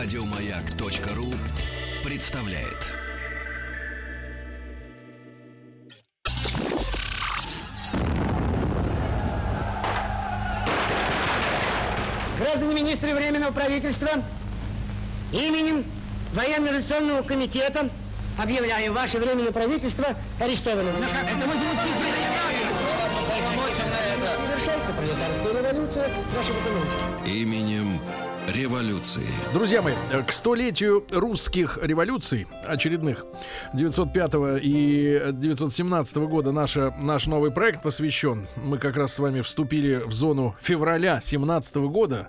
Радиомаяк.ру представляет. Граждане министры Временного правительства, именем Военно-революционного комитета объявляем ваше Временное правительство арестованным. Завершается пролетарская революция, наши документы. Именем революции. Друзья мои, к столетию русских революций очередных 905 и 917 года наша, наш новый проект посвящен. Мы как раз с вами вступили в зону февраля 17 года.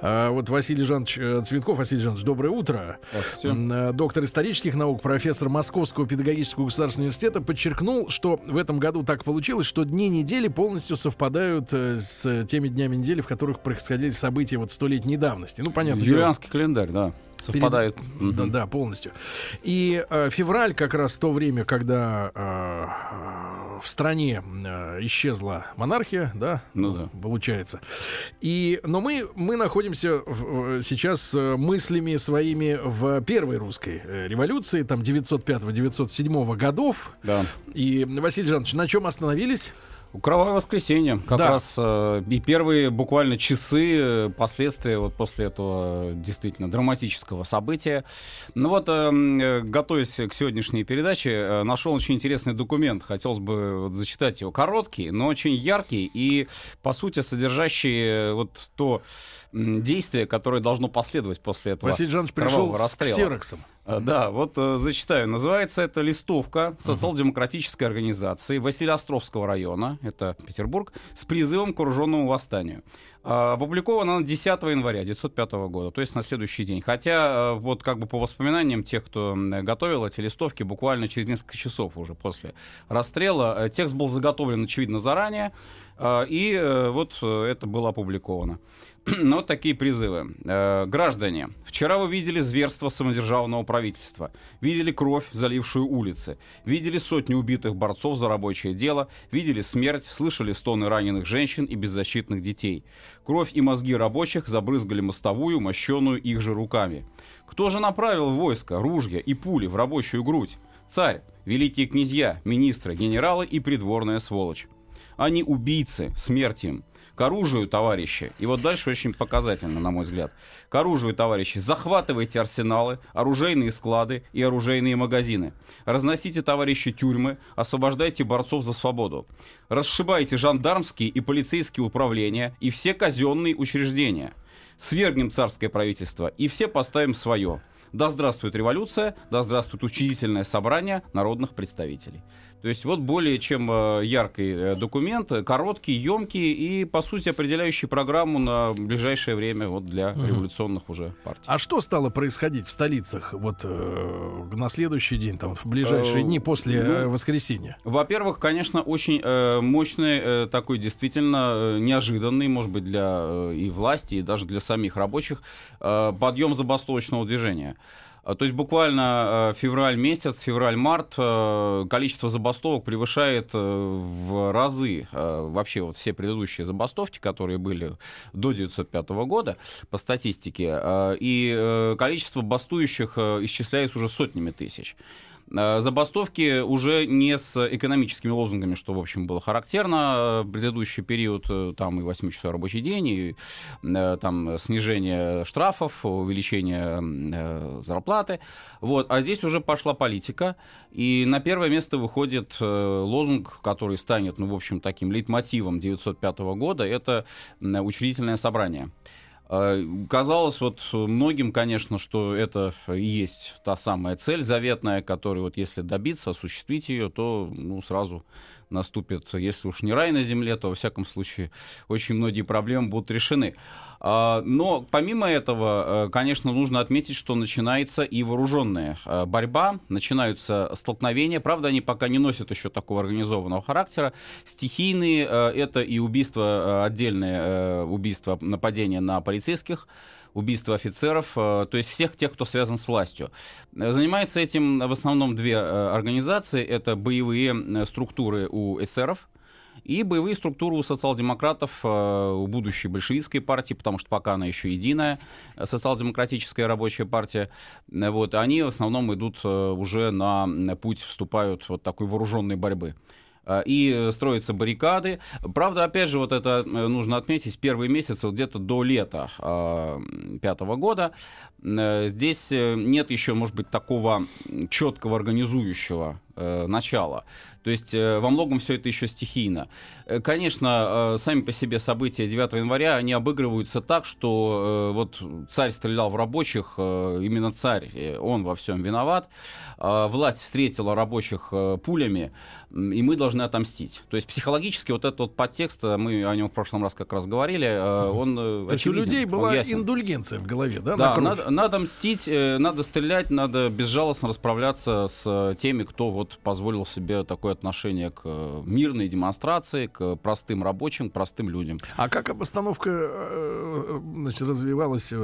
А, вот Василий Жанович э, Цветков. Василий Жанович, доброе утро. Э, Доктор исторических наук, профессор Московского педагогического государственного университета подчеркнул, что в этом году так получилось, что дни недели полностью совпадают э, с теми днями недели, в которых происходили события вот столетней давности. Ну, понятно. дело, Юлианский календарь, да, совпадает. Перед- Да, да, полностью. И э, февраль как раз то время, когда э, в стране э, исчезла монархия, да, Ну да. получается. И, но мы, мы находимся в- в- сейчас э, мыслями своими в первой русской э, революции, там 905-907 годов. Да. И, Василий Жанович, на чем остановились? Кровавое воскресенье. Как Да. раз э, и первые буквально часы э, последствия вот после этого действительно драматического события. Ну вот, э, м, э, готовясь к сегодняшней передаче, э, нашел очень интересный документ. Хотелось бы вот зачитать его. Короткий, но очень яркий и, по сути, содержащий э, вот то действие, которое должно последовать после этого. Василий Жанович пришел кровавого с расстрела. ксероксом. А, Да, вот э, зачитаю. Называется это листовка социал-демократической организации Василиостровского района, это Петербург, с призывом к вооруженному восстанию. А, Опубликована она 10 января 1905 года, то есть на следующий день. Хотя, э, вот как бы по воспоминаниям тех, кто готовил эти листовки, буквально через несколько часов уже после расстрела, э, текст был заготовлен, очевидно, заранее, э, и э, вот э, это было опубликовано. Но такие призывы. Э, граждане, вчера вы видели зверство самодержавного правительства, видели кровь, залившую улицы, видели сотни убитых борцов за рабочее дело, видели смерть, слышали стоны раненых женщин и беззащитных детей. Кровь и мозги рабочих забрызгали мостовую, мощенную их же руками. Кто же направил войско, ружья и пули в рабочую грудь? Царь, великие князья, министры, генералы и придворная сволочь. Они убийцы, смерть им. К оружию, товарищи, и вот дальше очень показательно, на мой взгляд. К оружию, товарищи, захватывайте арсеналы, оружейные склады и оружейные магазины. Разносите, товарищи, тюрьмы, освобождайте борцов за свободу. Расшибайте жандармские и полицейские управления и все казенные учреждения. Свергнем царское правительство и все поставим свое. Да здравствует революция, да здравствует учредительное собрание народных представителей. То есть вот более чем э, яркий э, документ, э, короткий, емкий и, по сути, определяющий программу на ближайшее время вот для Мгм. революционных уже партий. А что стало происходить в столицах вот э, на следующий день, там, в ближайшие Э, дни после э, ну, воскресенья? Во-первых, конечно, очень э, мощный, э, такой действительно неожиданный, может быть, для э, и власти, и даже для самих рабочих, э, подъем забастовочного движения. А, То есть буквально э, февраль месяц, февраль-март, э, количество забастовок превышает э, в разы вообще вот все предыдущие забастовки, которые были до 1905 года по статистике, и количество бастующих исчисляется уже сотнями тысяч. Э, Забастовки уже не с экономическими лозунгами, что, в общем, было характерно. э, Предыдущий период, э, там и 8-часовой рабочий день, и там снижение штрафов, увеличение зарплаты. Вот. А здесь уже пошла политика, и на первое место выходит лозунг, который станет, ну, в общем, таким лейтмотивом 1905 года, это учредительное собрание. Э, Казалось вот многим, конечно, что это и есть та самая цель заветная, которую вот если добиться, осуществить ее, то ну, сразу наступит, если уж не рай на земле, то во всяком случае очень многие проблемы будут решены. А, Но помимо этого, э, конечно, нужно отметить, что начинается и вооруженная э, борьба, начинаются столкновения. Правда, они пока не носят еще такого организованного характера. Стихийные э, это и убийства, отдельные э, убийства, нападения на полицейских, убийства офицеров, э, то есть всех тех, кто связан с властью. Э, Занимаются этим в основном две э, организации. Это боевые структуры у эсеров, и боевые структуры у социал-демократов, у будущей большевистской партии, потому что пока она еще единая, социал-демократическая рабочая партия, вот, они в основном идут уже на путь, вступают вот такой вооруженной борьбы и строятся баррикады. Правда, опять же, вот это нужно отметить, первые месяцы, вот где-то до лета пятого года, здесь нет еще, может быть, такого четкого организующего начала. То есть э, во многом все это еще стихийно. Э, конечно, э, сами по себе события 9 января, они обыгрываются так, что вот царь стрелял в рабочих, именно царь, он во всем виноват. Власть встретила рабочих пулями, и мы должны отомстить. То есть психологически вот этот вот подтекст, мы о нем в прошлом раз как раз говорили, он То есть у людей была индульгенция в голове, да? Да, надо, надо мстить, надо стрелять, надо безжалостно расправляться с теми, кто вот позволил себе такое отношение к э, мирной демонстрации, к простым рабочим, простым людям. А как обстановка э, значит, развивалась, э,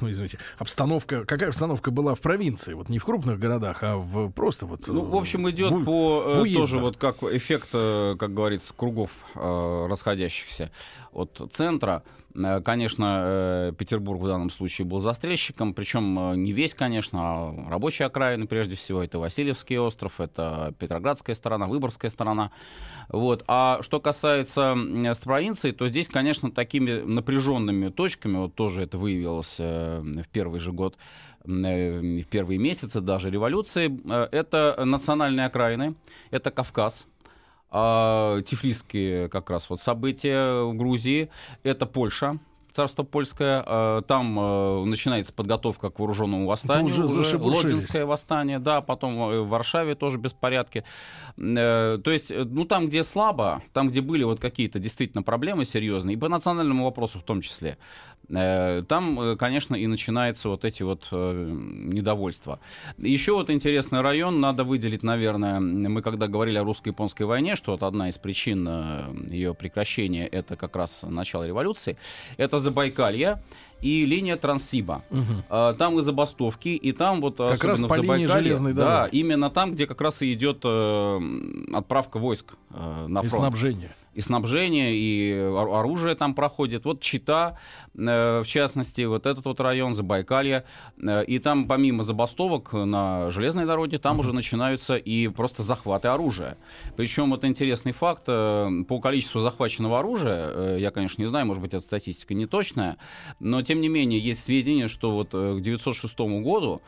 извините, обстановка, какая обстановка была в провинции, вот не в крупных городах, а в просто вот... Ну, в общем, идет в, по в тоже вот как эффект, как говорится, кругов расходящихся от центра. Э, конечно, э, Петербург в данном случае был застрельщиком, причем э, не весь, конечно, а рабочие окраины прежде всего. Это Васильевский остров, это Петроградская сторона, Выборгская сторона. Вот. А что касается с провинцией, то здесь, конечно, такими напряженными точками, вот тоже это выявилось в первый же год, в первые месяцы даже революции, это национальные окраины, это Кавказ, а, тифлисские как раз вот события в Грузии. Это Польша, царство польское. А, там а, начинается подготовка к вооруженному восстанию. Это уже, уже Лодинское восстание, да, потом э, в Варшаве тоже беспорядки. Э, то есть, э, ну там, где слабо, там, где были вот какие-то действительно проблемы серьезные, и по национальному вопросу в том числе, там, конечно, и начинаются вот эти вот недовольства. Еще вот интересный район надо выделить, наверное, мы когда говорили о русско-японской войне, что вот одна из причин ее прекращения это как раз начало революции, это Забайкалье и линия Транссиба. Угу. Там и забастовки, и там вот как особенно раз по в Забайкалье, железной дороги. да, именно там, где как раз и идет э, отправка войск э, на фронт. И снабжение и снабжение, и оружие там проходит. Вот Чита, э, в частности, вот этот вот район, Забайкалье. Э, и там помимо забастовок на железной дороге, там uh-huh. уже начинаются и просто захваты оружия. Причем вот интересный факт, э, по количеству захваченного оружия, я, конечно, не знаю, может быть, эта статистика не точная, но тем не менее есть сведения, что вот к 1906 году,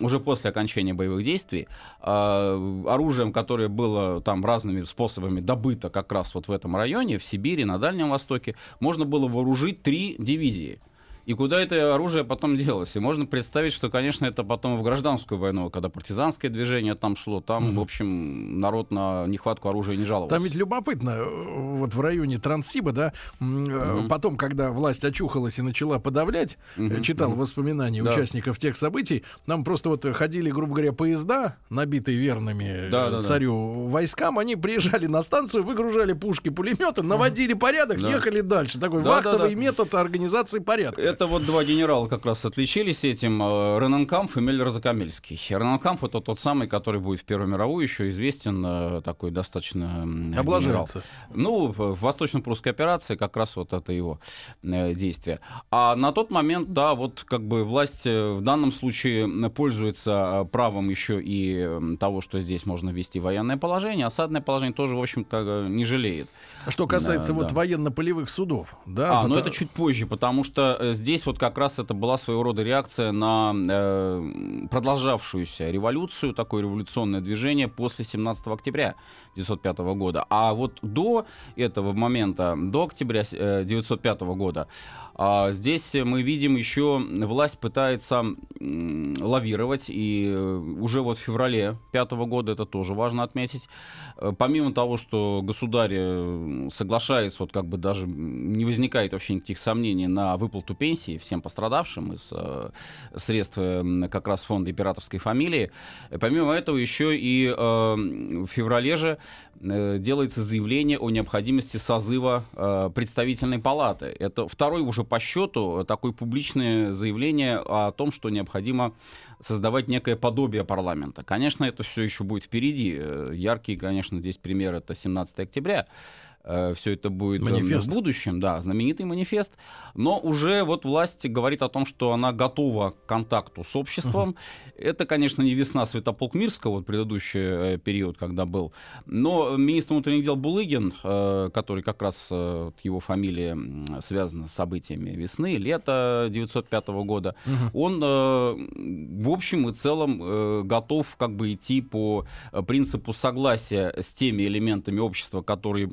уже после окончания боевых действий, оружием, которое было там разными способами добыто как раз вот в этом районе, в Сибири, на Дальнем Востоке, можно было вооружить три дивизии. И куда это оружие потом делось? И можно представить, что, конечно, это потом в гражданскую войну, когда партизанское движение там шло, там, mm-hmm. в общем, народ на нехватку оружия не жаловался. Там ведь любопытно, вот в районе Транссиба, да, mm-hmm. потом, когда власть очухалась и начала подавлять, mm-hmm. читал mm-hmm. воспоминания да. участников тех событий, нам просто вот ходили, грубо говоря, поезда, набитые верными да, царю да. войскам, они приезжали на станцию, выгружали пушки, пулеметы, наводили порядок, ехали дальше. Такой вахтовый метод организации порядка это вот два генерала как раз отличились этим. Э, Рененкамф и Меллер Закамельский. Рененкамф это тот самый, который будет в Первую мировую еще известен, э, такой достаточно Облажался. Ну, в Восточно-Прусской операции как раз вот это его э, действие. А на тот момент, да, вот как бы власть в данном случае пользуется правом еще и того, что здесь можно ввести военное положение. Осадное положение тоже, в общем, как не жалеет. Что касается да, вот да. военно-полевых судов, да? А, потому... ну это чуть позже, потому что здесь здесь вот как раз это была своего рода реакция на э, продолжавшуюся революцию, такое революционное движение после 17 октября 1905 года. А вот до этого момента, до октября 1905 э, года, а здесь мы видим еще власть пытается лавировать, и э, уже вот в феврале пятого года, это тоже важно отметить, э, помимо того, что государь э, соглашается, вот как бы даже не возникает вообще никаких сомнений на выплату пенсии, пенсии всем пострадавшим из э, средств э, как раз фонда императорской фамилии. Помимо этого еще и э, в феврале же э, делается заявление о необходимости созыва э, представительной палаты. Это второй уже по счету такое публичное заявление о том, что необходимо создавать некое подобие парламента. Конечно, это все еще будет впереди. Э, яркий, конечно, здесь пример это 17 октября. Э, все это будет манифест. в будущем, да, знаменитый манифест. Но уже вот власть говорит о том, что она готова к контакту с обществом. Угу. Это, конечно, не весна Святополк Мирского, вот предыдущий э, период, когда был. Но министр внутренних дел Булыгин, э, который как раз его фамилия связана с событиями весны, лета 905 года, угу. он в общем и целом готов как бы идти по принципу согласия с теми элементами общества, которые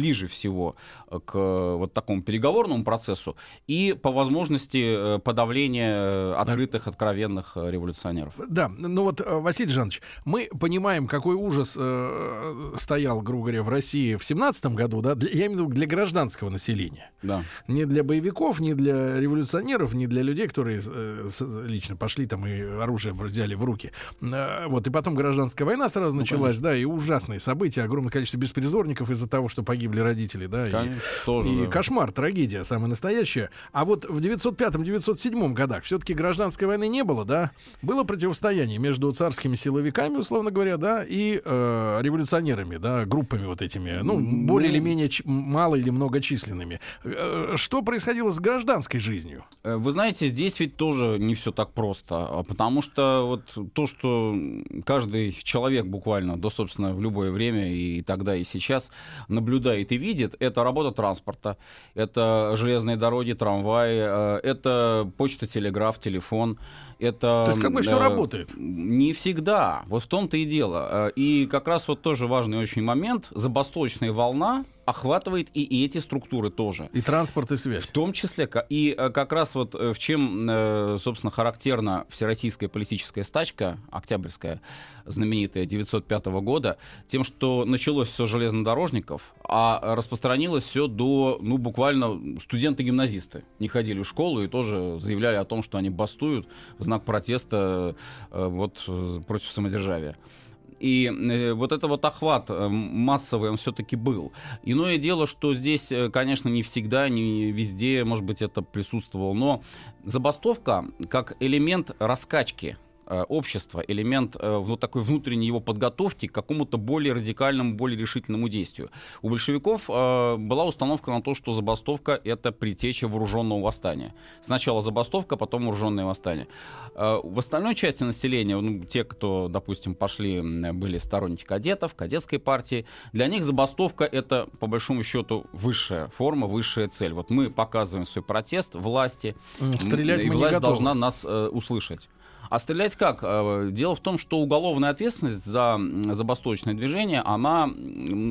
ближе всего э, к э, вот такому переговорному процессу и по возможности э, подавления открытых, откровенных революционеров. Да, ну вот, Василий Жанович, мы понимаем, какой ужас э, стоял, грубо говоря, в России в семнадцатом году, да, для, я имею в виду для гражданского населения. Да. Не для боевиков, не для революционеров, не для людей, которые э, лично пошли там и оружие взяли в руки. Э, вот, и потом гражданская война сразу ну, началась, конечно. да, и ужасные события, огромное количество беспризорников из-за того, что погибли погибли родители, да, Конечно, и, тоже, и да. кошмар, трагедия самая настоящая. А вот в 905-907 годах все-таки гражданской войны не было, да, было противостояние между царскими силовиками, условно говоря, да, и э, революционерами, да, группами вот этими, ну, более или менее мало или многочисленными. Э, что происходило с гражданской жизнью? Э, вы знаете, здесь ведь тоже не все так просто, а потому что вот то, что каждый человек буквально, да, собственно, в любое время и тогда, и сейчас наблюдает знает и видит, это работа транспорта, это железные дороги, трамваи, э, это почта, телеграф, телефон. Это, То есть как бы все работает? Не всегда. Вот в том-то и дело. Э, и как раз вот тоже важный очень момент. Забасточная волна, охватывает и, и эти структуры тоже. И транспорт, и связь. В том числе. И э, как раз вот в чем, собственно, характерна всероссийская политическая стачка, октябрьская, знаменитая 905 года, тем, что началось все железнодорожников, а распространилось все до, ну, буквально студенты-гимназисты не ходили в школу и тоже заявляли о том, что они бастуют в знак протеста э, вот, э, против самодержавия. И э, вот это вот охват э, массовый, он все-таки был. Иное дело, что здесь, э, конечно, не всегда, не везде, может быть, это присутствовало, но забастовка как элемент раскачки общества, элемент э, ну, такой внутренней его подготовки к какому-то более радикальному, более решительному действию. У большевиков э, была установка на то, что забастовка — это притеча вооруженного восстания. Сначала забастовка, потом вооруженное восстание. Э, в остальной части населения, ну, те, кто, допустим, пошли, были сторонники кадетов, кадетской партии, для них забастовка — это, по большому счету, высшая форма, высшая цель. Вот мы показываем свой протест власти, Стрелять и власть должна нас э, услышать. А стрелять как? Э, дело в том, что уголовная ответственность за забастовочное движение, она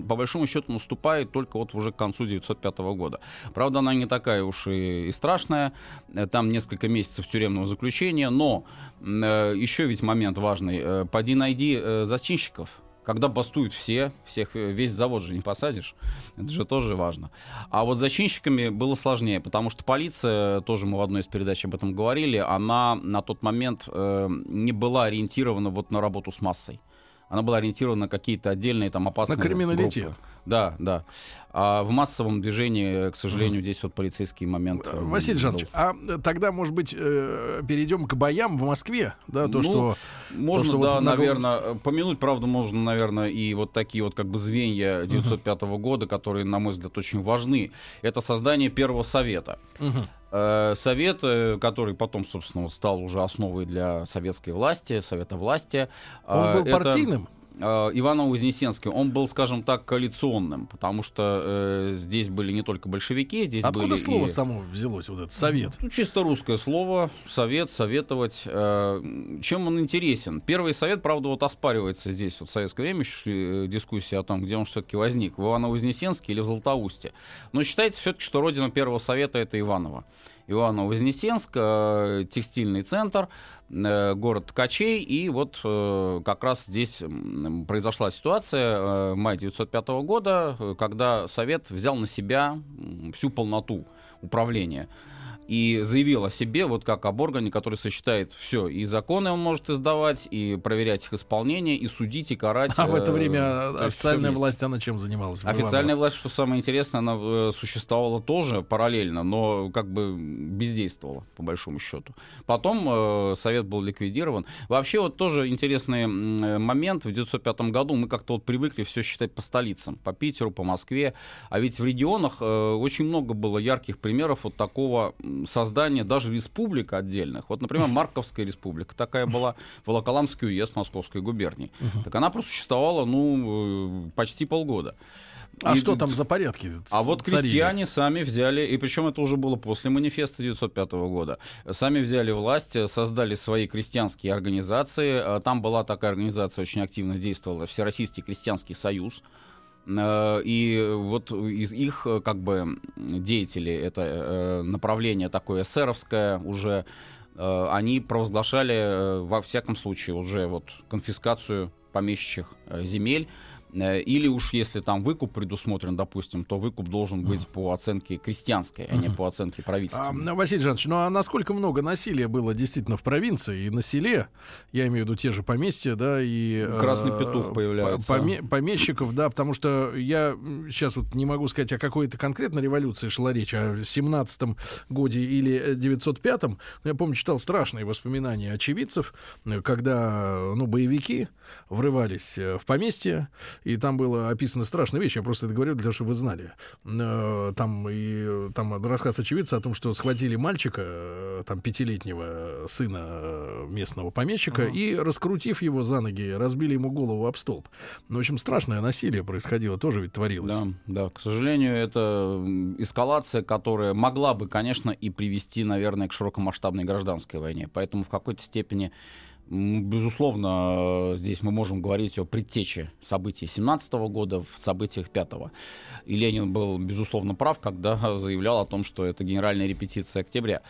по большому счету наступает только вот уже к концу 1905 года. Правда, она не такая уж и, и страшная. Э, там несколько месяцев тюремного заключения, но э, еще ведь момент важный. Поди найди зачинщиков когда бастуют все, всех, э, весь завод же не посадишь, это же тоже важно. А вот зачинщиками было сложнее, потому что полиция, тоже мы в одной из передач об этом говорили, она на тот момент э, не была ориентирована вот на работу с массой она была ориентирована на какие-то отдельные там опасные На криминалитет. Группы. Да, да. А в массовом движении, к сожалению, mm. здесь вот полицейский момент. Э, Василий Жанович, а тогда, может быть, э, перейдем к боям в Москве, да, то, ну, что... Можно, то, что да, вот наверное, помянуть, правда, можно, наверное, и вот такие вот как бы звенья 905 uh-huh. года, которые, на мой взгляд, очень важны. Это создание первого совета. Uh-huh. Совет, который потом, собственно, стал уже основой для советской власти, Совета власти. Он был это... партийным? Э, Иваново-Вознесенский, он был, скажем так, коалиционным, потому что э, здесь были не только большевики, здесь Откуда были слово и... само взялось, вот это, совет? Ну, чисто русское слово, совет, советовать. Э, чем он интересен? Первый совет, правда, вот оспаривается здесь, вот в советское время шли э, дискуссии о том, где он все-таки возник, в Иваново-Вознесенске или в Златоусте. Но считается все-таки, что родина первого совета — это Иваново. Иваново-Вознесенск, э, текстильный центр, э, город Ткачей. И вот э, как раз здесь произошла ситуация мая 1905 года, когда Совет взял на себя всю полноту управления. И заявил о себе вот как об органе, который сочетает все. И законы он может издавать, и проверять их исполнение, и судить, и карать. А в это э, время есть официальная власть, она чем занималась? Официальная власть, что самое интересное, она э, существовала тоже параллельно, но как бы бездействовала, по большому счету. Потом э, совет был ликвидирован. Вообще вот тоже интересный э, момент. В 1905 году мы как-то вот привыкли все считать по столицам, по Питеру, по Москве. А ведь в регионах э, очень много было ярких примеров вот такого м, создания даже республик отдельных. Вот, например, Марковская республика такая была, Волоколамский уезд Московской губернии. Так она просуществовала, ну, э, почти полгода. А И- что там за порядки? а вот царили? крестьяне сами взяли, и причем это уже было после манифеста 1905 года, сами взяли власть, создали свои крестьянские организации. Э, Там была такая организация, очень активно действовала, Всероссийский крестьянский союз. Э, И вот из их э, как бы м, деятелей, это э, направление такое эсеровское уже, они провозглашали во всяком случае уже вот конфискацию помещичьих земель. Э, Или уж если там выкуп предусмотрен, допустим, то выкуп должен быть по оценке крестьянской, а не по оценке А, правительственной. Василий Жанович, ну а насколько много насилия было действительно в провинции и на селе? Я имею в виду те же поместья, да, и... э, Красный петух по- появляется. поме- помещиков, да, потому что я сейчас вот не могу сказать, о какой-то конкретной революции шла речь, о 17-м годе или 905-м. Но я помню, читал страшные воспоминания очевидцев, э, когда, ну, боевики врывались э, в поместье, и там было описано страшная вещь, я просто это говорю для того, чтобы вы знали. Э, Там и там рассказ очевидца о том, что схватили мальчика, э, там пятилетнего сына э, местного помещика, и раскрутив его за ноги, разбили ему голову об столб. Ну, в общем, страшное насилие происходило, тоже ведь творилось. Да, да, к сожалению, это эскалация, которая могла бы, конечно, и привести, наверное, к широкомасштабной гражданской войне. Поэтому в какой-то степени, безусловно, э, здесь мы можем говорить о предтече событий 17 года в событиях 5 И Ленин был, безусловно, прав, когда заявлял о том, что это генеральная репетиция октября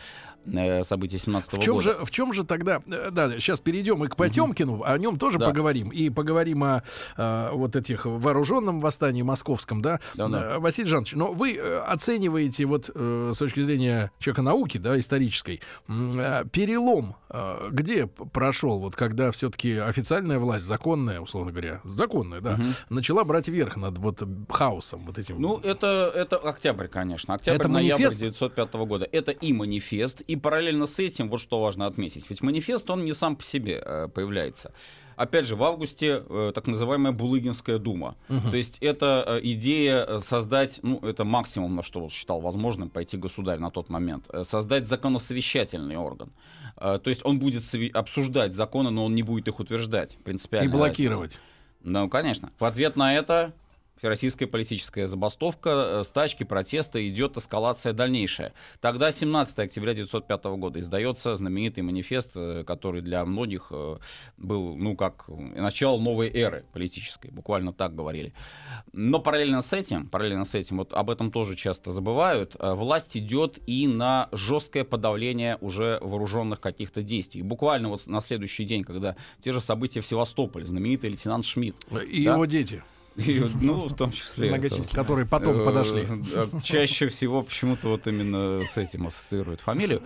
событий 17 В чем, года. же, в чем же тогда, э, да, сейчас перейдем и к Потемкину, о нем тоже Да. поговорим, и поговорим о э, вот этих вооруженном восстании московском, да, Да-да. Э, Василий Жанович, но вы э, оцениваете вот э, с точки зрения человека науки, да, исторической, э, перелом, э, где прошел, вот когда все-таки официальная власть, законная, условно говоря, законная, да, начала брать верх над вот хаосом, вот этим. Ну, это, это октябрь, конечно. Октябрь, Это ноябрь манифест? 1905 года. Это и манифест, и параллельно с этим, вот что важно отметить, ведь манифест, он не сам по себе э, появляется. Опять же, в августе э, так называемая Булыгинская дума. То есть это э, идея э, создать, ну, это максимум, на что считал возможным пойти государь на тот момент, э, создать законосовещательный орган. Э, то есть он будет обсуждать законы, но он не будет их утверждать. и Принципиально. блокировать. Ну, конечно. В ответ на это Всероссийская политическая забастовка, э, стачки, протесты, идет эскалация дальнейшая. Тогда, 17 октября 1905 года, издается знаменитый манифест, э, который для многих э, был, ну, как начало новой эры политической, буквально так говорили. Но параллельно с этим, параллельно с этим, вот об этом тоже часто забывают, власть идет и на жесткое подавление уже вооруженных каких-то действий. Буквально вот на следующий день, когда те же события в Севастополе, знаменитый лейтенант Шмидт, И Да. его дети, и, ну, в том числе. многочисленные, которые потом Э, подошли. э, Чаще всего почему-то вот именно с этим ассоциируют фамилию,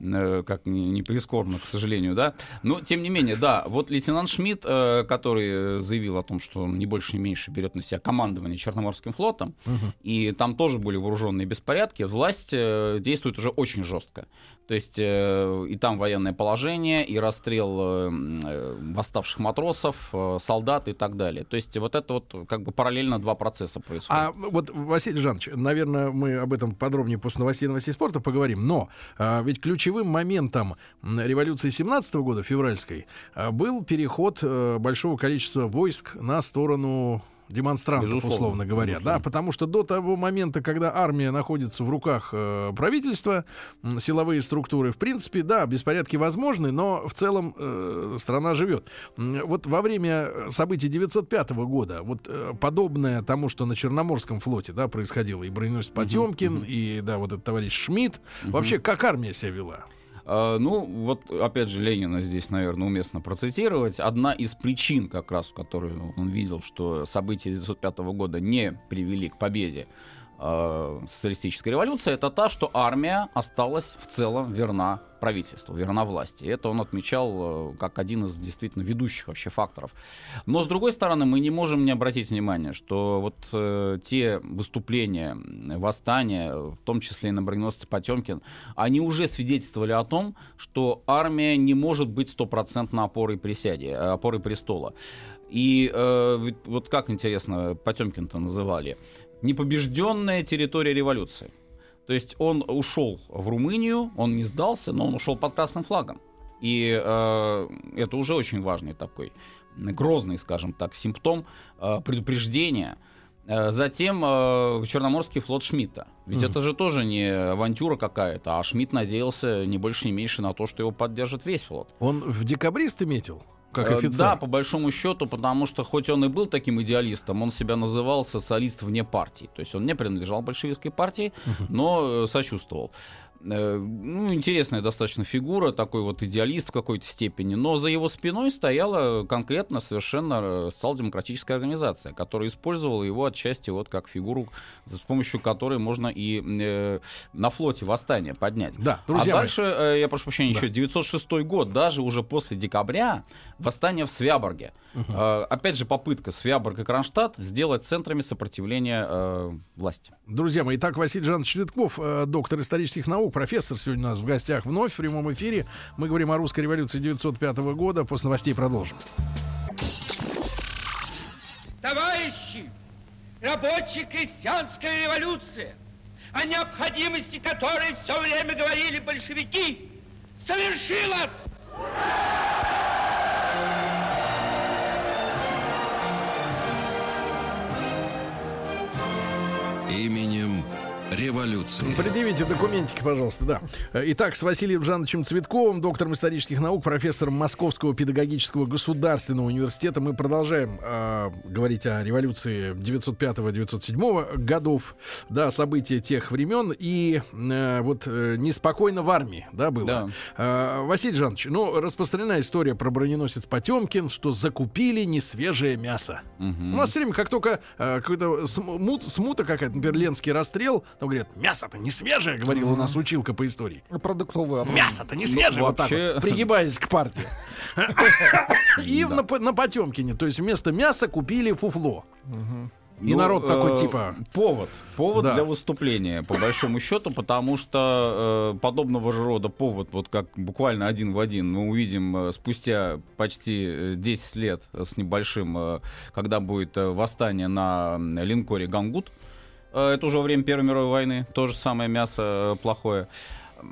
э, как не, прискорбно, к сожалению, да. Но, тем не менее, да, вот лейтенант Шмидт, который заявил о том, что он не больше, не меньше берет на себя командование Черноморским флотом, и там тоже были вооруженные беспорядки, власть действует уже очень жестко. То есть э, и там военное положение, и расстрел э, м, э, восставших матросов, э, солдат и так далее. То есть вот это вот как бы параллельно два процесса происходят. А вот, Василий Жанович, наверное, мы об этом подробнее после новостей новостей спорта поговорим, но а, ведь ключевым моментом революции 17 года, февральской, а, был переход э, большого количества войск на сторону демонстрантов, Безусловно, условно говоря, безусловно. да, потому что до того момента, когда армия находится в руках э, правительства, м, силовые структуры, в принципе, да, беспорядки возможны, но в целом э, страна живет. Вот во время событий 905 года, вот э, подобное тому, что на Черноморском флоте, да, происходило, и броненосец Потемкин, и, да, вот этот товарищ Шмидт, вообще, как армия себя вела? А, Ну, вот опять же, Ленина здесь, наверное, уместно процитировать. Одна из причин, как раз, в которой он видел, что события 1905 года не привели к победе э, социалистической революции, это та, что армия осталась в целом верна правительству, верна власти. Это он отмечал э, как один из действительно ведущих вообще факторов. Но, с другой стороны, мы не можем не обратить внимание, что вот э, те выступления, восстания, в том числе и на броненосце Потемкин, они уже свидетельствовали о том, что армия не может быть стопроцентно опорой присяди, э, опорой престола. И э, вот как интересно Потемкин-то называли непобежденная территория революции. То есть он ушел в Румынию, он не сдался, но он ушел под красным флагом. И э, это уже очень важный такой грозный, скажем так, симптом э, предупреждения. Э, затем э, Черноморский флот Шмидта. Ведь mm это же тоже не авантюра какая-то, а Шмидт надеялся не больше, не меньше на то, что его поддержит весь флот. Он в декабрист метил? Как Э, офицер. Да, по большому счету, потому что хоть он и был таким идеалистом, он себя называл социалист вне партии. То есть он не принадлежал большевистской партии, но э, сочувствовал. Э, Ну, интересная достаточно фигура, такой вот идеалист в какой-то степени, но за его спиной стояла конкретно совершенно э, социал-демократическая организация, которая использовала его отчасти вот как фигуру, с помощью которой можно и э, на флоте восстание поднять. Да, а друзья мои. дальше, э, я прошу прощения, еще 906 год, даже уже после декабря, восстание в Свяборге. Э, Опять же, попытка Свяборг и Кронштадт сделать центрами сопротивления э, власти. Друзья мои, итак, Василий Жанович Цветков, э, доктор исторических наук, профессор сегодня у нас в гостях вновь в прямом эфире. Мы говорим о русской революции 905 года. После новостей продолжим. Товарищи, рабочая крестьянская революция, о необходимости которой все время говорили большевики, совершилась! Именем революции. Предъявите документики, пожалуйста, да. Итак, с Василием Жановичем Цветковым, доктором исторических наук, профессором Московского педагогического государственного университета. Мы продолжаем э, говорить о революции 905-907 годов, да, события тех времен. И э, вот э, неспокойно в армии, да, было. Да. Э, Василий Жанович, ну, распространена история про броненосец Потемкин, что закупили несвежее мясо. Мгм. У нас все время, как только э, какой-то смут- смута какая-то, например, Ленский расстрел, то говорят, мясо-то не свежее, говорила у нас училка по истории. Продуктовую оборот. Мясо-то не свежее, вот так вот, пригибаясь к партии. И на, Потемкине, то есть вместо мяса купили фуфло. И Ну, народ такой, э, типа... Повод. Повод Да. для выступления, по большому счету, потому что э, подобного же рода повод, вот как буквально один в один, мы увидим э, спустя почти э, 10 лет с небольшим, э, когда будет э, восстание на линкоре «Гангут». Э, это уже во время Первой мировой войны, то же самое мясо э, плохое.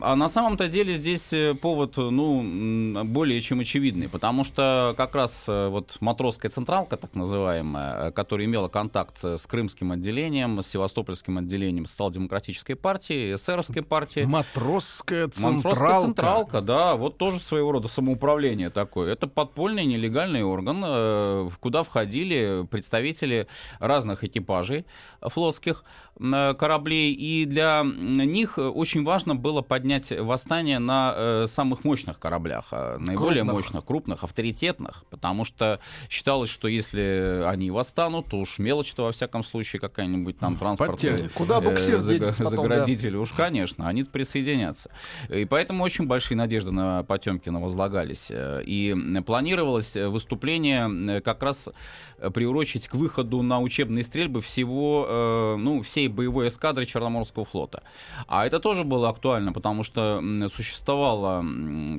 А на самом-то деле здесь э, повод, ну, м, более чем очевидный, потому что как раз э, вот матросская централка, так называемая, э, которая имела контакт э, с крымским отделением, с севастопольским отделением социал-демократической партии, эсеровской партии, Матросская Матросская централка. централка, да, вот тоже своего рода самоуправление такое. Это подпольный нелегальный орган, э, куда входили представители разных экипажей флотских э, кораблей, и для них э, очень важно было поднять восстание на э, самых мощных кораблях, э, наиболее Крупных. мощных, крупных, авторитетных, потому что считалось, что если они восстанут, то уж мелочь-то во всяком случае какая-нибудь там транспортная Подтянет. Куда буксир э, денется потом, да? заградители, уж, конечно, они присоединятся. И поэтому очень большие надежды на Потемкина возлагались. Э, И планировалось э, выступление э, как раз э, приурочить к выходу на учебные стрельбы всего, э, ну, всей боевой эскадры Черноморского флота. А это тоже было актуально, потому что м, существовала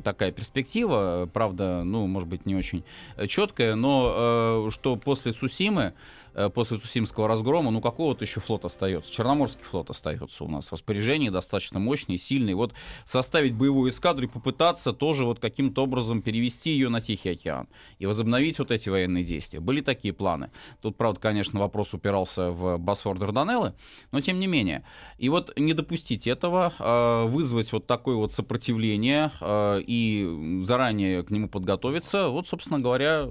такая перспектива, правда, ну, может быть, не очень э, четкая, но э, что после Сусимы после Сусимского разгрома, ну какого-то еще флот остается? Черноморский флот остается у нас в распоряжении, достаточно мощный, сильный. Вот составить боевую эскадру и попытаться тоже вот каким-то образом перевести ее на Тихий океан и возобновить вот эти военные действия. Были такие планы. Тут, правда, конечно, вопрос упирался в Босфор Дарданеллы, но тем не менее. И вот не допустить этого, э, вызвать вот такое вот сопротивление э, и заранее к нему подготовиться, вот, собственно говоря,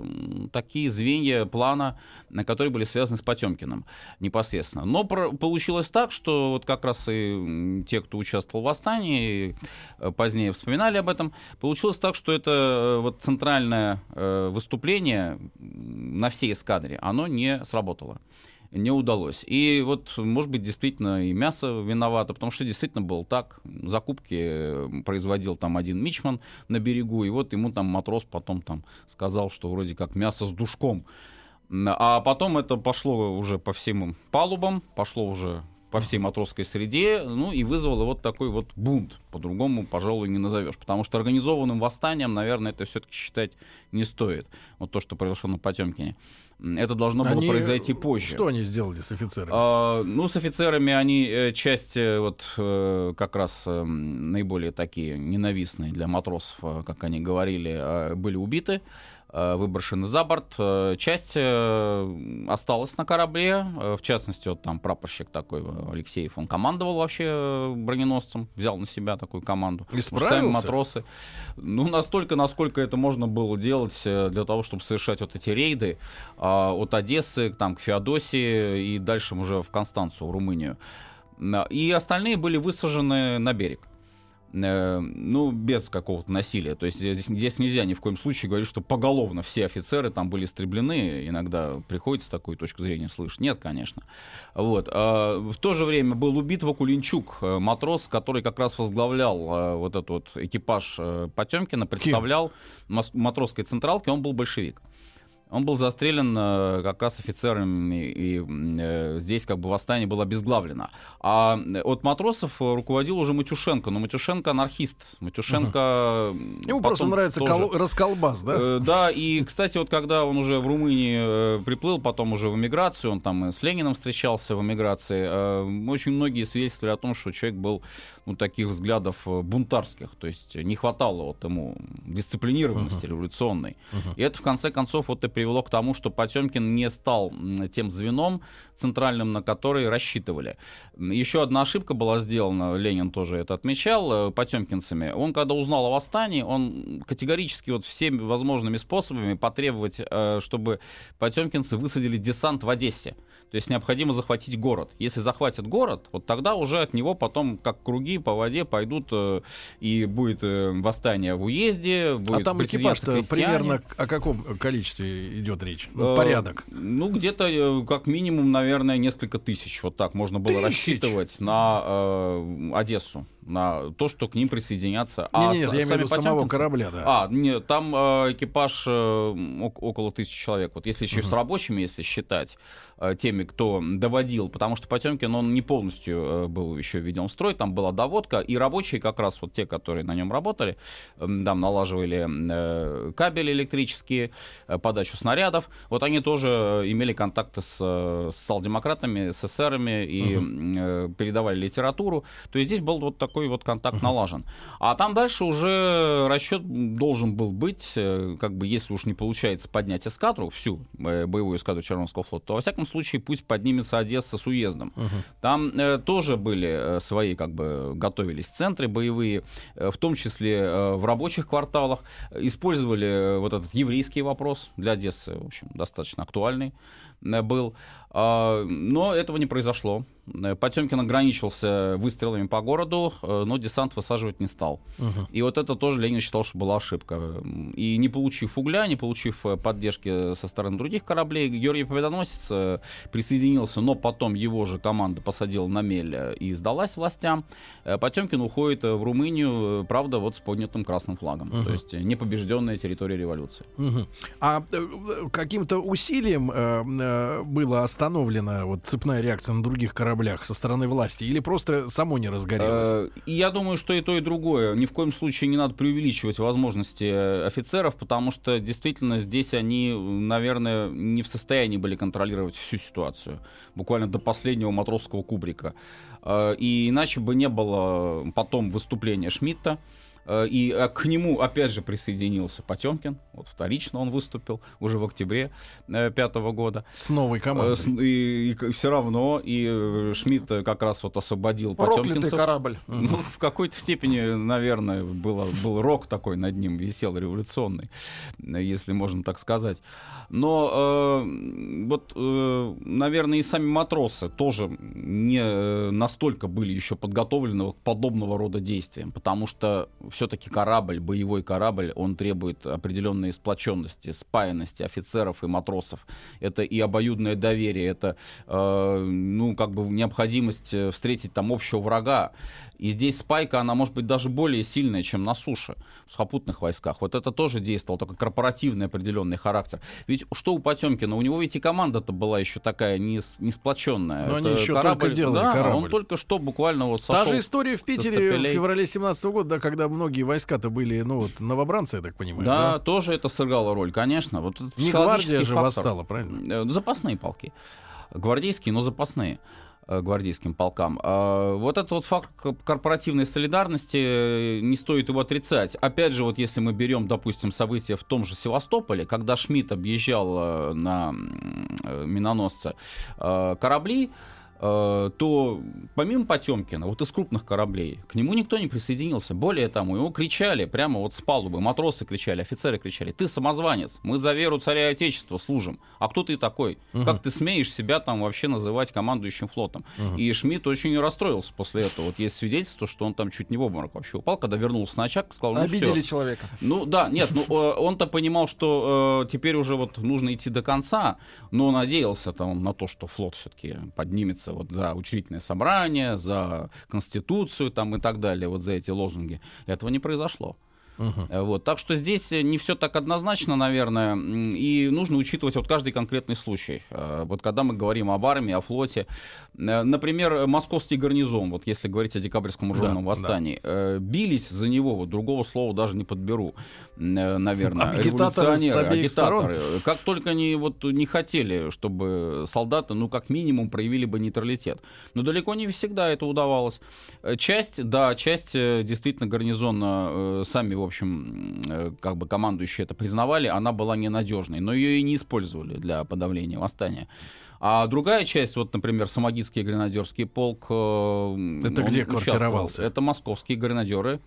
такие звенья плана, на которые были связаны с Потемкиным непосредственно. Но про- получилось так, что вот как раз и те, кто участвовал в восстании, э, позднее вспоминали об этом, получилось так, что это э, вот центральное э, выступление на всей эскадре, оно не сработало. не удалось. И вот, может быть, действительно и мясо виновато, потому что действительно было так. Закупки э, производил там один мичман на берегу, и вот ему там матрос потом там сказал, что вроде как мясо с душком. А потом это пошло уже по всем палубам, пошло уже по всей матросской среде, ну и вызвало вот такой вот бунт. По-другому, пожалуй, не назовешь. Потому что организованным восстанием, наверное, это все-таки считать не стоит. Вот то, что произошло на Потемкине. Это должно было Они- произойти позже. Что они сделали с офицерами? А, ну, с офицерами они э, часть э, вот э, как раз э, наиболее такие ненавистные для матросов, э, как они говорили, э, были убиты, э, выброшены за борт. Э, Часть э, осталась на корабле, э, в частности, вот там прапорщик такой э, Алексеев, он командовал вообще э, броненосцем, взял на себя такую команду. И Уж Сами справился? матросы. Ну, настолько, насколько это можно было делать э, для того, чтобы совершать вот эти рейды а, от Одессы там, к Феодосии и дальше уже в Констанцию, в Румынию. И остальные были высажены на берег. Э, Ну, без какого-то насилия. То есть здесь, здесь нельзя ни в коем случае говорить, что поголовно все офицеры там были истреблены. Иногда приходится такую точку зрения слышать. Нет, конечно. Вот. А В то же время был убит Вакулинчук, э, матрос, который как раз возглавлял э, вот этот вот экипаж э, Потемкина, представлял мос- матросской централки, он был большевик. Он был застрелен э, как раз офицерами, и м, э, здесь как бы восстание было обезглавлено. А э, от матросов руководил уже Матюшенко, но Матюшенко анархист. Матюшенко... м, Ему просто нравится тоже- коло- расколбас, да? Э, Да, и, кстати, вот когда он уже в Румынии э, приплыл, потом уже в эмиграцию, он там и с Лениным встречался в эмиграции, э, очень многие свидетельствовали о том, что человек был ну, таких взглядов бунтарских, то есть не хватало вот ему дисциплинированности революционной. И это, в конце концов, вот и привело к тому, что Потемкин не стал тем звеном центральным, на который рассчитывали. Еще одна ошибка была сделана, Ленин тоже это отмечал, э, потемкинцами. Он, когда узнал о восстании, он категорически вот всеми возможными способами потребовать, э, чтобы потемкинцы высадили десант в Одессе. То есть необходимо захватить город. Если захватят город, вот тогда уже от него потом, как круги по воде, пойдут э, и будет э, восстание в уезде, будет А там экипаж-то примерно о каком количестве идет речь? Ну, Э, порядок. Ну, где-то э, как минимум, наверное, несколько тысяч. Вот так можно было Тысяч? рассчитывать на э, Одессу, на то, что к ним присоединятся. А Не-не-не, с- я имею в виду самого корабля, да. А, нет, там э, экипаж э, ок- около тысячи человек. Вот если еще с рабочими, если считать э, теми, кто доводил, потому что Потемкин, он не полностью э, был еще введен в строй, там была доводка, и рабочие как раз вот те, которые на нем работали, э, там налаживали э, кабели электрические, э, подачу снарядов, вот они тоже э, имели контакты с, э, с социал-демократами, с эсерами и э, передавали литературу. То есть здесь был вот такой вот контакт налажен. А там дальше уже расчет должен был быть, э, как бы если уж не получается поднять эскадру, всю э, боевую эскадру Черноморского флота, то во всяком случае пусть поднимется Одесса с уездом. Там э, тоже были э, свои, как бы, готовились центры боевые, в том числе э, в рабочих кварталах. Использовали вот этот еврейский вопрос для Одессы, в общем, достаточно актуальный был. А, Но этого не произошло. Э, Потемкин ограничился выстрелами по городу, э, но десант высаживать не стал. И вот это тоже Ленин считал, что была ошибка. И не получив угля, не получив э, поддержки со стороны других кораблей, Георгий Победоносец э, присоединился, но потом его же команда посадила на мель э, и сдалась властям. Э, Потемкин уходит э, в Румынию, э, правда, вот с поднятым красным флагом. То есть э, непобежденная территория революции. Мгм. А э, каким-то усилием э, было остановлена вот цепная реакция на других кораблях со стороны власти или просто само не разгорелось? Э, я думаю, что и то, и другое. Ни в коем случае не надо преувеличивать возможности э, офицеров, потому что действительно здесь они, наверное, не в состоянии были контролировать всю ситуацию. Буквально до последнего матросского кубрика. И иначе бы не было потом выступления Шмидта. Э, И э, к нему опять же присоединился Потемкин. Вот вторично он выступил уже в октябре э, пятого года. С новой командой. Э, с- И, все равно и Шмидт как раз вот освободил потемкинцев. корабль. Ну, в какой-то степени, наверное, было, был рок такой над ним, висел революционный, если можно так сказать. Но э, вот, э, наверное, и сами матросы тоже не настолько были еще подготовлены к подобного рода действиям, потому что все-таки корабль, боевой корабль, он требует определенной сплоченности, спаянности офицеров и матросов. Это и обоюдное доверие, это, э, ну, как бы необходимость э, встретить там общего врага. И здесь спайка, она может быть даже более сильная, чем на суше, в сухопутных войсках. Вот это тоже действовал такой корпоративный определенный характер. Ведь что у Потемкина? У него ведь и команда-то была еще такая не, не сплоченная. Но это они еще корабль, только делали да, корабль. он только что буквально вот Та сошел же история в Питере в феврале 17 года, да, когда многие войска-то были, ну вот, новобранцы, я так понимаю. Да, тоже это сыграло роль, конечно. Вот Не гвардия же фактор. восстала, правильно? Э, Запасные полки. Гвардейские, но запасные э, гвардейским полкам. А, Вот этот вот факт корпоративной солидарности, э, не стоит его отрицать. Опять же, вот если мы берем, допустим, события в том же Севастополе, когда Шмидт объезжал на миноносце корабли, то помимо Потемкина, вот из крупных кораблей, к нему никто не присоединился. Более тому, его кричали прямо вот с палубы, матросы кричали, офицеры кричали, ты самозванец, мы за веру царя и отечества служим. А кто ты такой? Как ты смеешь себя там вообще называть командующим флотом? И Шмидт очень расстроился после этого. Вот есть свидетельство, что он там чуть не в обморок вообще упал, когда вернулся на очаг, сказал, ну Обидели всё. человека. Ну да, нет, ну э, он-то понимал, что э, теперь уже вот нужно идти до конца, но надеялся там на то, что флот все-таки поднимется вот за учредительное собрание, за конституцию там и так далее, вот за эти лозунги. Этого не произошло. Э, Вот. Так что здесь э, не все так однозначно, наверное, и нужно учитывать вот каждый конкретный случай. Э, Вот когда мы говорим об армии, о флоте, например, московский гарнизон, вот если говорить о декабрьском ужасном да. восстании, э, бились за него, вот другого слова даже не подберу, наверное, Агитаторы революционеры, обеих сторон. агитаторы. Как только они вот не хотели, чтобы солдаты, ну, как минимум, проявили бы нейтралитет. Но далеко не всегда это удавалось. Часть, да, часть действительно гарнизона сами, в общем, э, как бы командующие это признавали, она была ненадежной, но ее и не использовали для подавления восстания. А другая часть, вот, например, Самогитский гренадерский полк... э, Это где квартировался? Это московские гренадеры.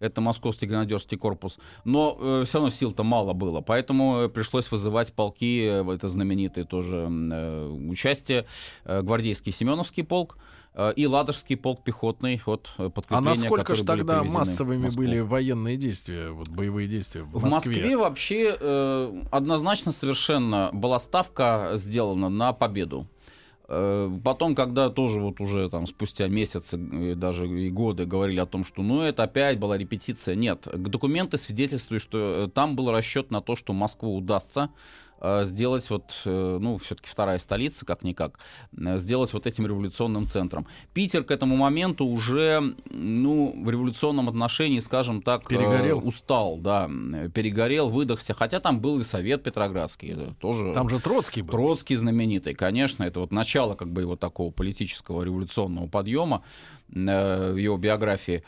Это московский гренадерский корпус. Но все равно сил-то мало было, поэтому э, пришлось вызывать полки, э, это знаменитые тоже э, участие, э, гвардейский Семеновский полк э, и Ладожский полк пехотный от э, А подкрепления, насколько же были тогда массовыми были военные действия, вот боевые действия в, В Москве, вообще э, однозначно совершенно была ставка сделана на победу. Э, Потом, когда тоже вот уже там спустя месяцы, даже и годы говорили о том, что ну это опять была репетиция, нет. Документы свидетельствуют, что э, там был расчет на то, что Москву удастся э, сделать вот, э, ну, все-таки вторая столица, как-никак, э, сделать вот этим революционным центром. Питер к этому моменту уже, ну, в революционном отношении, скажем так, э, Перегорел. устал, да, э, перегорел, выдохся, хотя там был и Совет Петроградский, тоже... Там же Троцкий был. Троцкий знаменитый, конечно, это вот начало как бы его такого политического революционного подъема э, в его биографии.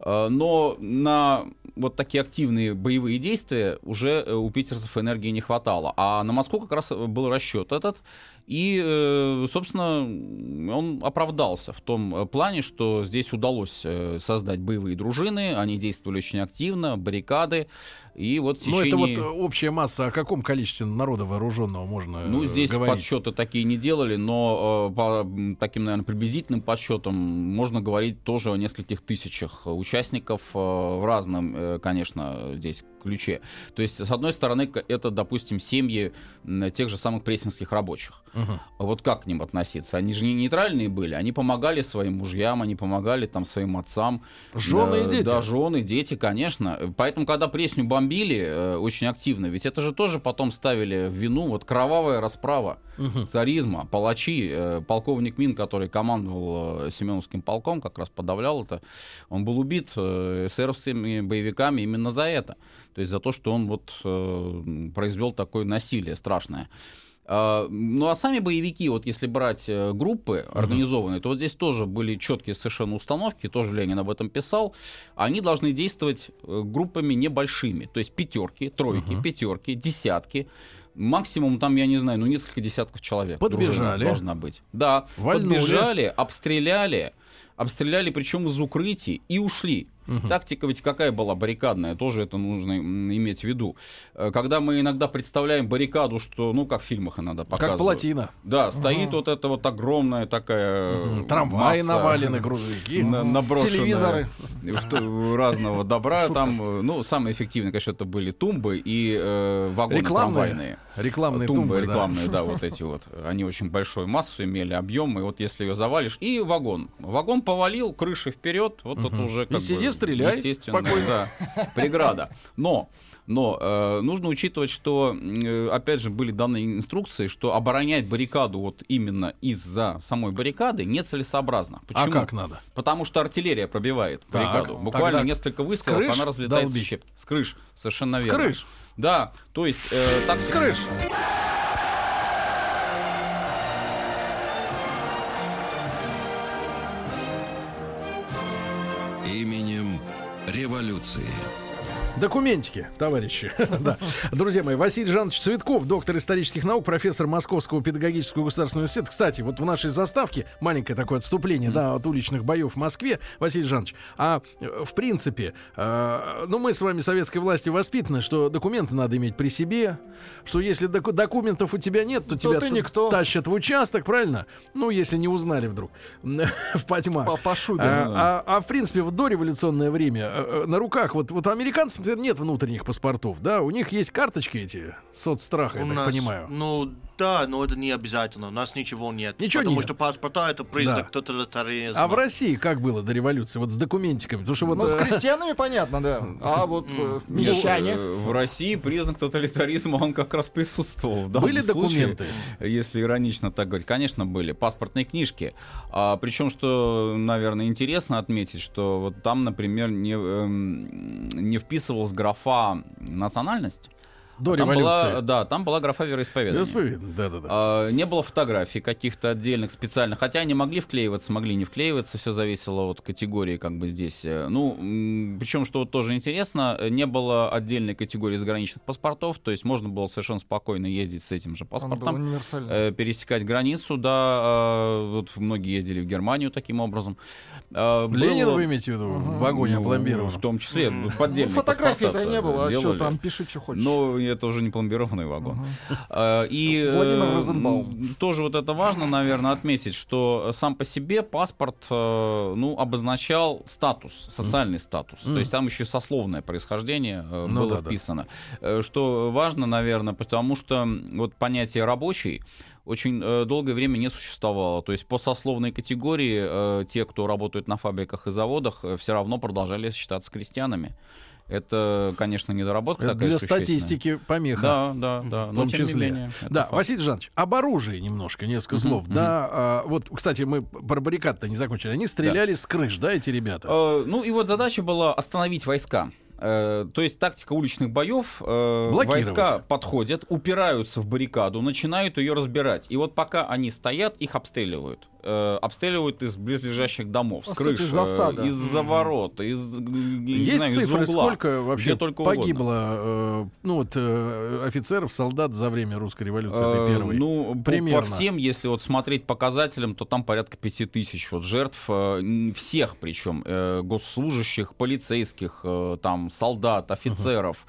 Э, но на вот такие активные боевые действия уже э, у питерцев энергии не хватало. А на Москву как раз был расчет этот. И, э, собственно, он оправдался в том э, плане, что здесь удалось э, создать боевые дружины, они действовали очень активно, баррикады. И вот в Ну, это течение... вот э, общая масса, о каком количестве народа вооруженного можно Ну, э, здесь говорить? подсчеты такие не делали, но э, по таким, наверное, приблизительным подсчетам можно говорить тоже о нескольких тысячах участников э, в разном, э, конечно, здесь ключе. То есть, с одной стороны, это, допустим, семьи тех же самых пресненских рабочих. А Вот как к ним относиться? Они же не нейтральные были, они помогали своим мужьям, они помогали там своим отцам. Жены и Э, дети. Да, жены, дети, конечно. Поэтому, когда Пресню бомбили э, очень активно, ведь это же тоже потом ставили в вину вот кровавая расправа Мгм. царизма, палачи. Э, полковник Мин, который командовал э, Семеновским полком, как раз подавлял это, он был убит э, эсеровскими боевиками именно за это. То есть за то, что он вот э, произвел такое насилие страшное. А, Ну а сами боевики, вот если брать э, группы организованные, то вот здесь тоже были четкие совершенно установки, тоже Ленин об этом писал. Они должны действовать э, группами небольшими, то есть пятерки, тройки, пятерки, десятки. Максимум там, я не знаю, ну несколько десятков человек. Подбежали. Должна быть. Да, Вальнули. подбежали, обстреляли, обстреляли причем из укрытий и ушли. Тактика ведь какая была баррикадная, тоже это нужно иметь в виду. Э, Когда мы иногда представляем баррикаду, что, ну, как в фильмах иногда показывают. Как плотина. Да, стоит вот эта вот огромная такая Мгм. Трамваи масса навалены, грузовики. на- наброшенная. Телевизоры. что- разного добра. Там, ну, самые эффективные, конечно, это были тумбы и э, вагоны Рекламные? трамвайные. Рекламные тумбы, тумбы, да. рекламные, да. вот эти вот. Они очень большую массу имели, объем, и вот если ее завалишь, и вагон. Вагон повалил, крыши вперед, вот это уже как сиди, бы, стреляй естественно, спокойно. да, преграда. Но но э, нужно учитывать, что, э, опять же, были даны инструкции, что оборонять баррикаду вот именно из-за самой баррикады нецелесообразно. А Почему? как надо? Потому что артиллерия пробивает Так, баррикаду. Буквально тогда несколько с выстрелов, крыш она разлетается долбить? в щепки. С крыш, совершенно С верно. крыш? Да, то есть э, так С крыш. Именем революции. Документики, товарищи. да. Друзья мои, Василий Жанович Цветков, доктор исторических наук, профессор Московского педагогического государственного университета. Кстати, вот в нашей заставке маленькое такое отступление да, от уличных боев в Москве, Василий Жанович. А э, в принципе, э, ну мы с вами советской власти воспитаны, что документы надо иметь при себе, что если доку- документов у тебя нет, то, тебя ты никто. тащат в участок, правильно? Ну, если не узнали вдруг в потьмах. По- по шубе, А, а, а в принципе, в дореволюционное время э, э, на руках, вот, вот у американцев нет внутренних паспортов, да, у них есть карточки эти, соцстраха, я У так нас, понимаю. Ну, да, но это не обязательно. У нас ничего нет. Ничего потому нет. что паспорта это признак Да. тоталитаризма. А в России как было до революции, вот с документиками? Потому что вот... Ну, с э, крестьянами понятно, да. А вот э, мещане. э, В России признак тоталитаризма, он как раз присутствовал. Были документы? если иронично так говорить. Конечно, были. Паспортные книжки. А, причем, что, наверное, интересно отметить, что вот там, например, не, эм, не вписывалась графа национальность. До там революции. была, да, там была графа вероисповедания. Вероисповедание, да-да-да. А, не было фотографий каких-то отдельных специальных, хотя они могли вклеиваться, могли не вклеиваться, все зависело от категории как бы здесь. Э, Ну, причем, что вот тоже интересно, э, не было отдельной категории заграничных паспортов, то есть можно было совершенно спокойно ездить с этим же паспортом, э, пересекать границу, да, э, вот многие ездили в Германию таким образом. Э, Ленина было- вы имеете в виду? В вагоне ну. В том числе, Мгм. Ну, поддельные фотографий-то не было, а что там, пиши, что хочешь. Ну, это уже не пломбированный вагон. А, И Владимир э, Розенбаум. тоже вот это важно, наверное, отметить, что сам по себе паспорт, э, ну, обозначал статус, социальный статус. То есть там еще и сословное происхождение э, Ну было да, вписано. Что важно, наверное, потому что вот понятие рабочий очень э, долгое время не существовало. То есть по сословной категории э, те, кто работают на фабриках и заводах, все равно продолжали считаться крестьянами. Это, конечно, недоработка Это для статистики помеха. Да, да, да. В том числе. менее, да, факт. Василий Жанович, об оружии немножко, несколько слов. мгм. Да, а, вот, кстати, мы про баррикад-то не закончили. Они стреляли с крыш, да, эти ребята? Э, ну и вот задача была остановить войска. Э, то есть тактика уличных боев. э, войска подходят, упираются в баррикаду, начинают ее разбирать. И вот пока они стоят, их обстреливают. Э, обстреливают из близлежащих домов, По с крыш, засада. из-за ворот, из, Есть знаю, из цифры, угла, сколько вообще только погибло э, ну, вот, э, офицеров, солдат за время русской революции, этой Э, первой? Ну, Примерно. по всем, если вот смотреть показателям, то там порядка пяти тысяч вот жертв, э, всех причем, э, госслужащих, полицейских, э, там, солдат, офицеров.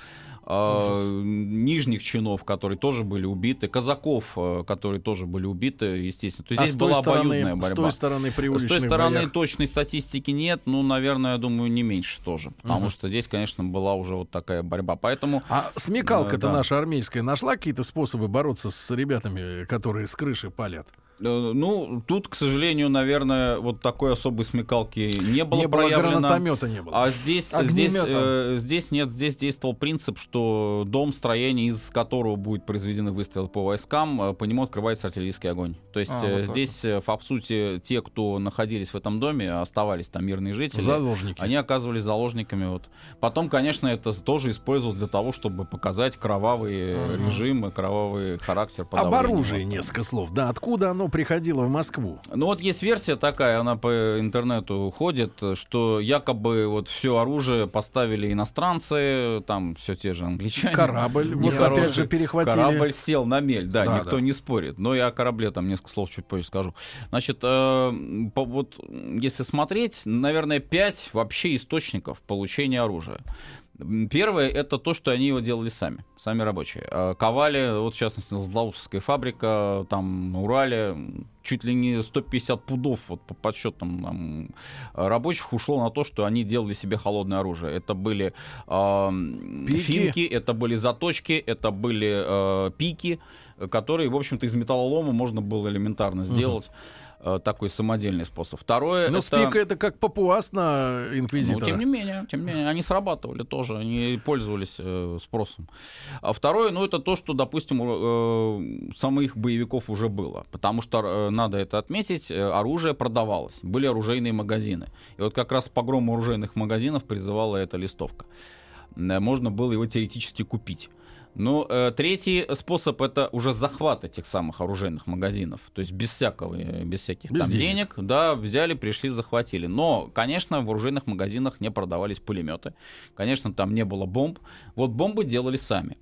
э, нижних чинов, которые тоже были убиты, казаков, э, которые тоже были убиты, естественно. То есть А здесь была стороны, обоюдная С борьба. той стороны при С той стороны боях. точной статистики нет, ну, наверное, я думаю, не меньше тоже. Потому Мгм. что здесь, конечно, была уже вот такая борьба. Поэтому А смекалка-то Э, да. наша армейская нашла какие-то способы бороться с ребятами, которые с крыши палят? Э, Ну, тут, к сожалению, наверное, вот такой особой смекалки не было не было проявлено. гранатомета, не было. А здесь, здесь, э, здесь нет, здесь действовал принцип, что дом, строение, из которого будет произведены выстрелы по войскам, э, по нему открывается артиллерийский огонь. То есть А, э, вот здесь, э, по сути, те, кто находились в этом доме, оставались там мирные жители. Заложники. Они оказывались заложниками. Вот. Потом, конечно, это тоже использовалось для того, чтобы показать кровавый э, Мгм. режим и кровавый характер Об оружии несколько слов. Да, откуда оно приходило в Москву? Ну вот есть версия такая, она по интернету ходит, что якобы вот все оружие поставили иностранцы, там все те же англичане. Корабль, вот Нехороший. опять же перехватили. Корабль сел на мель, да, Да, никто да. не спорит. Но я о корабле там несколько слов чуть позже скажу. Значит, э, по- вот если смотреть, наверное, пять вообще источников получения оружия. Первое это то, что они его делали сами, сами рабочие. А, Ковали, вот в частности, Злаусская фабрика, там на Урале, чуть ли не 150 пудов вот, по подсчетам там, рабочих ушло на то, что они делали себе холодное оружие. Это были Пики. финки, это были заточки, это были э, пики, э, которые, в общем-то, из металлолома можно было элементарно сделать. э, Такой самодельный способ. Второе, Ну, это... спика это как папуас на Ну, инквизитора. тем не менее, тем не менее, они срабатывали тоже, они пользовались э, спросом. А второе, ну, это то, что, допустим, у э, самых боевиков уже было. Потому что, э, надо это отметить, э, оружие продавалось. Были оружейные магазины. И вот как раз погром оружейных магазинов призывала эта листовка. Э, Можно было его теоретически купить. Но э, третий способ это уже захват этих самых оружейных магазинов. То есть без всякого, э, без всяких Без там денег. денег, да, взяли, пришли, захватили. Но, конечно, в оружейных магазинах не продавались пулеметы. Конечно, там не было бомб. Вот бомбы делали сами.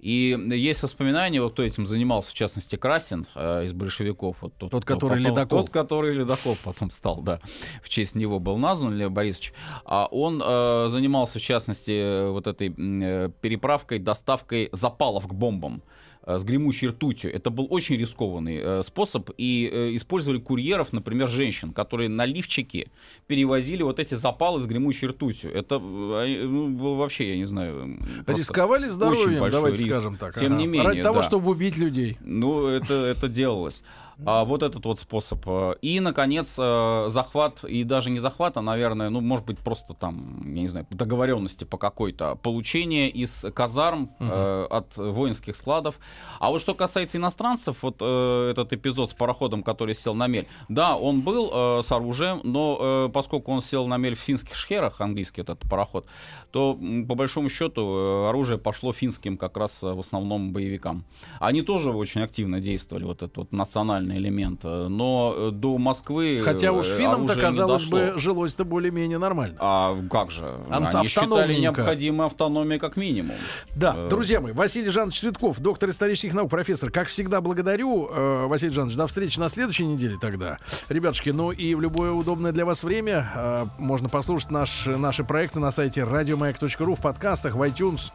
И есть воспоминания, вот кто этим занимался, в частности, Красин э, из большевиков. Вот тот, Тот, который потом- ледокол. Тот, который ледокол потом стал, да. В честь него был назван Лев Борисович. А он э, занимался, в частности, вот этой э, переправкой, доставкой запалов к бомбам э, с гремучей ртутью. Это был очень рискованный э, способ. И э, использовали курьеров, например, женщин, которые на лифчике перевозили вот эти запалы с гремучей ртутью. Это ну, было вообще, я не знаю... Рисковали здоровьем, давайте риск. скажем так. Тем ага. не менее, Ради того, да. чтобы убить людей. Ну, это, это делалось. А вот этот вот способ. э, И, наконец, э, захват, и даже не захват, а, наверное, ну, может быть, просто там, я не знаю, договоренности по какой-то, получение из казарм э, от воинских складов. А вот что касается иностранцев, вот э, этот эпизод с пароходом, который сел на мель, да, он был э, с оружием, но э, поскольку он сел на мель в финских шхерах, английский этот пароход, то, по большому счету, э, оружие пошло финским как раз в основном боевикам. Они тоже очень активно действовали, вот этот вот национальный элемент. э, Но э, до Москвы Хотя уж э, финнам-то, казалось бы, жилось-то более-менее нормально. А как же? Ант- Они считали необходимой автономией как минимум. Да, друзья мои, Василий Жанович Цветков, доктор исторических наук, профессор. Как всегда, благодарю, Василий Жанович. До встречи на следующей неделе тогда. Ребятушки, ну и в любое удобное для вас время можно послушать наш, наши проекты на сайте радиомаяк.ру, в подкастах, в iTunes.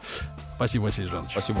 Спасибо, Василий Жанович. Спасибо.